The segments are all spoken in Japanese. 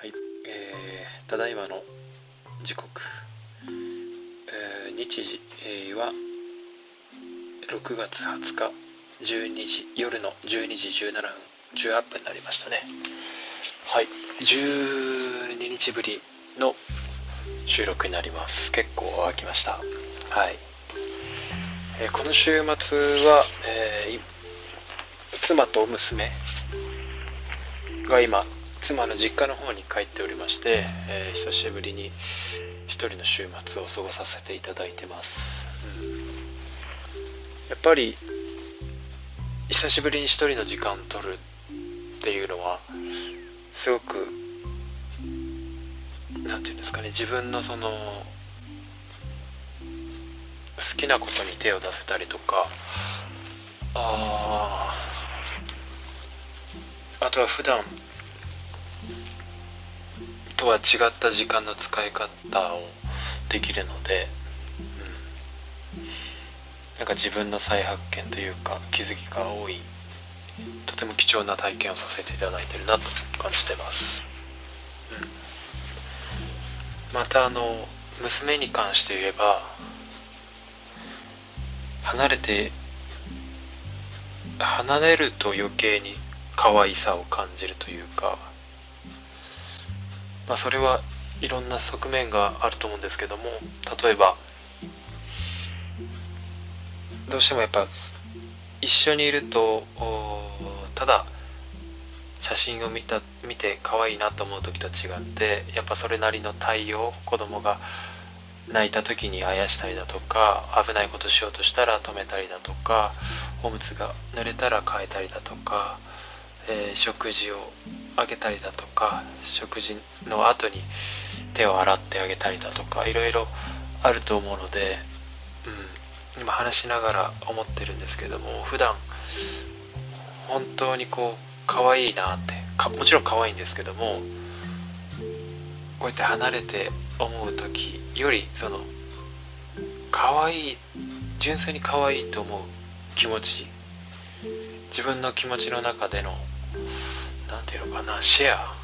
はい、えー、ただいまの時刻、えー、日時、えー、は6月20日。12時。夜の12時17分。18分になりましたね。はい。12日ぶりの収録になります。結構空きました。はい、えー、この週末は、えー妻と娘が今妻の実家の方に帰っておりまして、えー、久しぶりに一人の週末を過ごさせていただいてます、うん、やっぱり久しぶりに一人の時間を取るっていうのはすごく何て言うんですかね自分のその好きなことに手を出せたりとかあああとは普段とは違った時間の使い方をできるので、うん、なんか自分の再発見というか気づきが多い。とても貴重な体験をさせていただいてるなと感じてます、うん、またあの娘に関して言えば離れて離れると余計に可愛さを感じるというか、まあ、それはいろんな側面があると思うんですけども例えばどうしてもやっぱ一緒にいるとただ写真を見た見て可愛いなと思う時と違ってやっぱそれなりの対応子供が泣いた時にあやしたりだとか危ないことしようとしたら止めたりだとかおむつが濡れたら変えたりだとかえー、食事をあげたりだとか食事の後に手を洗ってあげたりだとかいろいろあると思うので、うん、今話しながら思ってるんですけども普段本当にこう可愛いなってかもちろん可愛いんですけどもこうやって離れて思う時よりその可愛い純粋に可愛いと思う気持ち自分の気持ちの中でのて言うのかなシェア。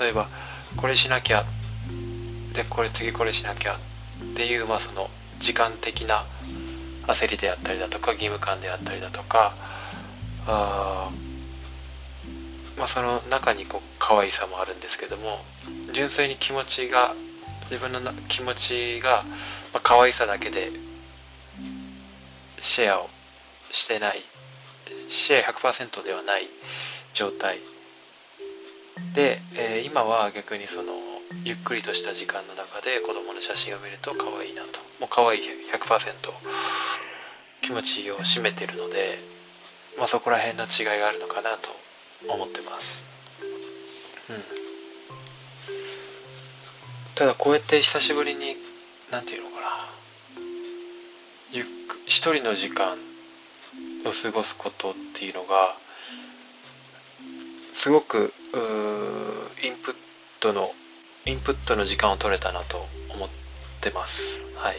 例えばこれしなきゃでこれ次これしなきゃっていうまあその時間的な焦りであったりだとか義務感であったりだとかあまあその中にこう可愛さもあるんですけども純粋に気持ちが自分の気持ちが、まあ、可愛さだけでシェアをしてないシェア100%ではない状態で、えー、今は逆にそのゆっくりとした時間の中で子供の写真を見ると可愛いなと。もう可愛い100%気持ちを占めてるので、まあ、そこら辺の違いがあるのかなと思ってます。うん。ただこうやって久しぶりに何て言うのかな。ゆっく一人の時間を過ごすことっていうのがすごくインプットのインプットの時間を取れたなと思ってます。はい。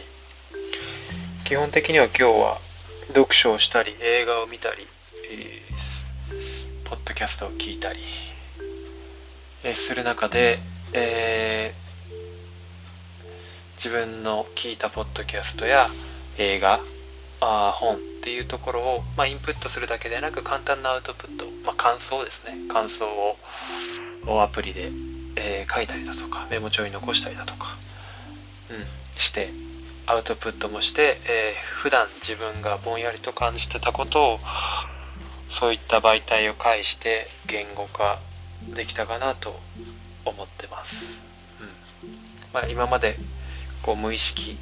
基本的には今日は読書をしたり映画を見たり、えー、ポッドキャストを聞いたり、えー、する中で、えー、自分の聞いたポッドキャストや映画あ本っていうところを、まあ、インプットするだけでなく簡単なアウトプット、まあ、感想ですね。感想をアプリで、えー、書いたりだとかメモ帳に残したりだとか、うん、してアウトプットもして、えー、普段自分がぼんやりと感じてたことをそういった媒体を介して言語化できたかなと思ってます、うん。まあ、今までこう無意識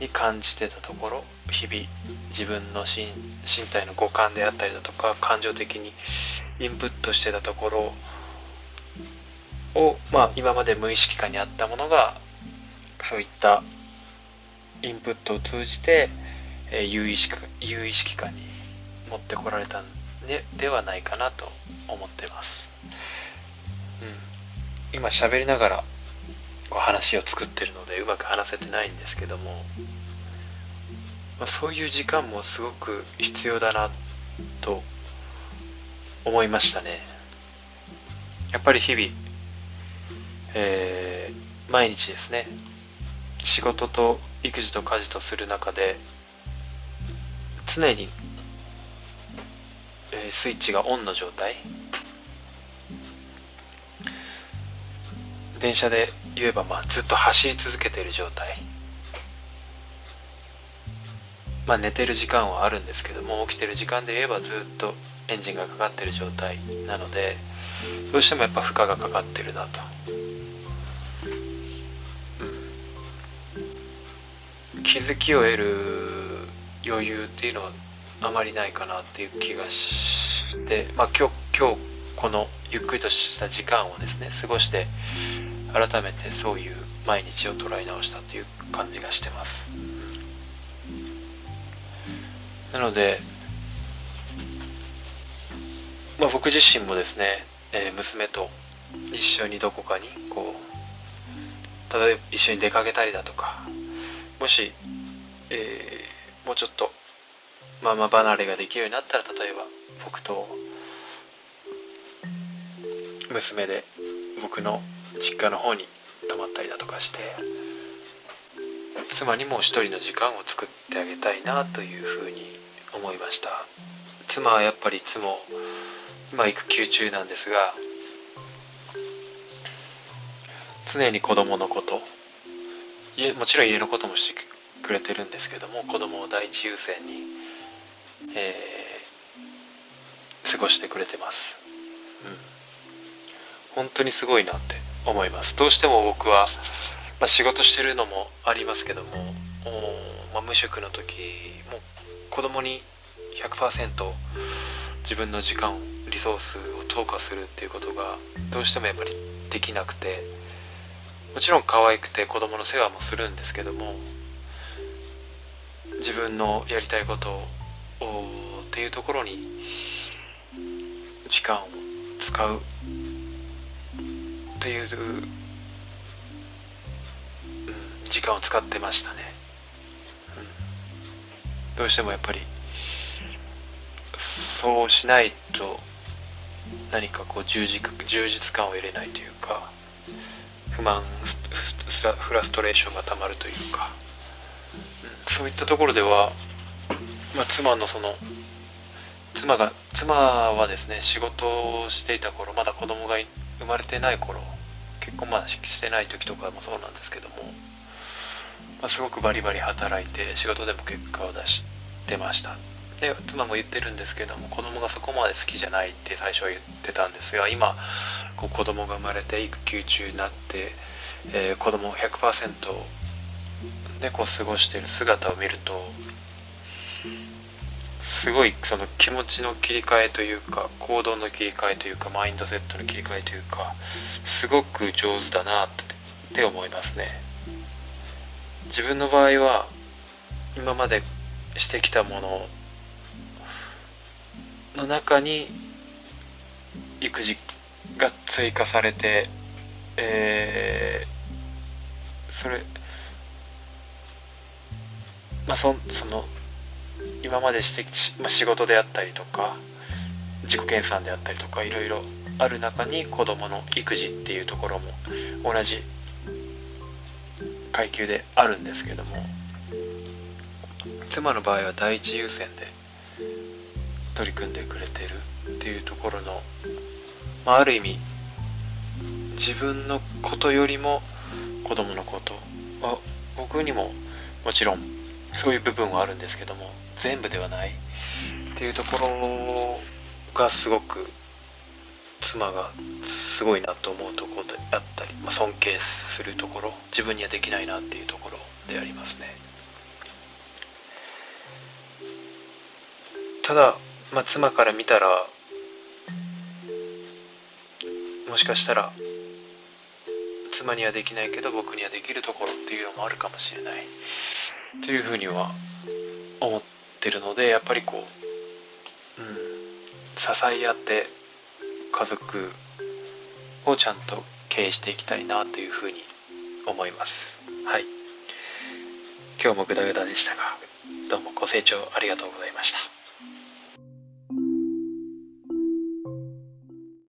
に感じてたところ日々自分の身体の五感であったりだとか感情的にインプットしてたところを、まあ、今まで無意識化にあったものがそういったインプットを通じて、えー、有意識有意識化に持ってこられたんでではないかなと思ってます、うん、今喋りながらこう話を作ってるのでうまく話せてないんですけども、まあ、そういう時間もすごく必要だなと思いましたね。やっぱり日々、えー、毎日ですね、仕事と育児と家事とする中で、常に、えー、スイッチがオンの状態。電車で言えば、まあ、ずっと走り続けている状態。まあ、寝てる時間はあるんですけども、起きてる時間で言えばずっとエンジンがかかってる状態なので、どうしてもやっぱ負荷がかかってるなと。うん、気づきを得る余裕っていうのはあまりないかなっていう気がして、まあ、今日今日このゆっくりとした時間をですね過ごして改めてそういう毎日を捉え直したという感じがしてます。なので、まあ、僕自身もですね、えー、娘と一緒にどこかにこう例えば一緒に出かけたりだとかもし、えー、もうちょっとママ離れができるようになったら例えば僕と娘で僕の実家の方に泊まったりだとかして妻にも一人の時間を作ってあげたいなというふうに思いました。妻はやっぱりいつも今育休中なんですが常に子供のこともちろん家のこともしてくれてるんですけども子供を第一優先に、えー、過ごしてくれてます、うん、本当にすごいなって思います。どうしても僕は、まあ、仕事してるのもありますけども、まあ、無職の時も子供に100%自分の時間リソースを投下するっていうことがどうしてもやっぱりできなくてもちろん可愛くて子供の世話もするんですけども自分のやりたいことをっていうところに時間を使うという、うん、時間を使ってましたね、うん、どうしてもやっぱりそうしないと何かこう充実充実感を得れないというか不満フラストレーションがたまるというか、うん、そういったところでは、まあ、妻のその妻が妻はですね仕事をしていた頃まだ子供が生まれてない頃結婚まだしてない時とかもそうなんですけども、まあ、すごくバリバリ働いて仕事でも結果を出してました。で妻も言ってるんですけども子供がそこまで好きじゃないって最初は言ってたんですが今こう子供が生まれて育休中になって、えー、子供100%でこう過ごしてる姿を見るとすごいその気持ちの切り替えというか行動の切り替えというかマインドセットの切り替えというかすごく上手だなって思いますね。自分の場合は今までしてきたものの中に育児が追加されてえー、それまあそその今までして、まあ、仕事であったりとか自己研鑽であったりとかいろいろある中に子供の育児っていうところも同じ階級であるんですけども妻の場合は第一優先で取り組んでくれてるっていうところの、まあ、ある意味自分のことよりも子供のことは僕にももちろんそういう部分はあるんですけども全部ではない。っていうところがすごく妻がすごいなと思うところであったり、まあ、尊敬するところ自分にはできないなっていうところでありますね。ただ、まあ、妻から見たらもしかしたら妻にはできないけど僕にはできるところっていうのもあるかもしれない。というふうには思ってるのでやっぱりこう、うん、支え合って家族をちゃんと経営していきたいなというふうに思います。はい。今日もグダグダでしたがどうもご清聴ありがとうございました。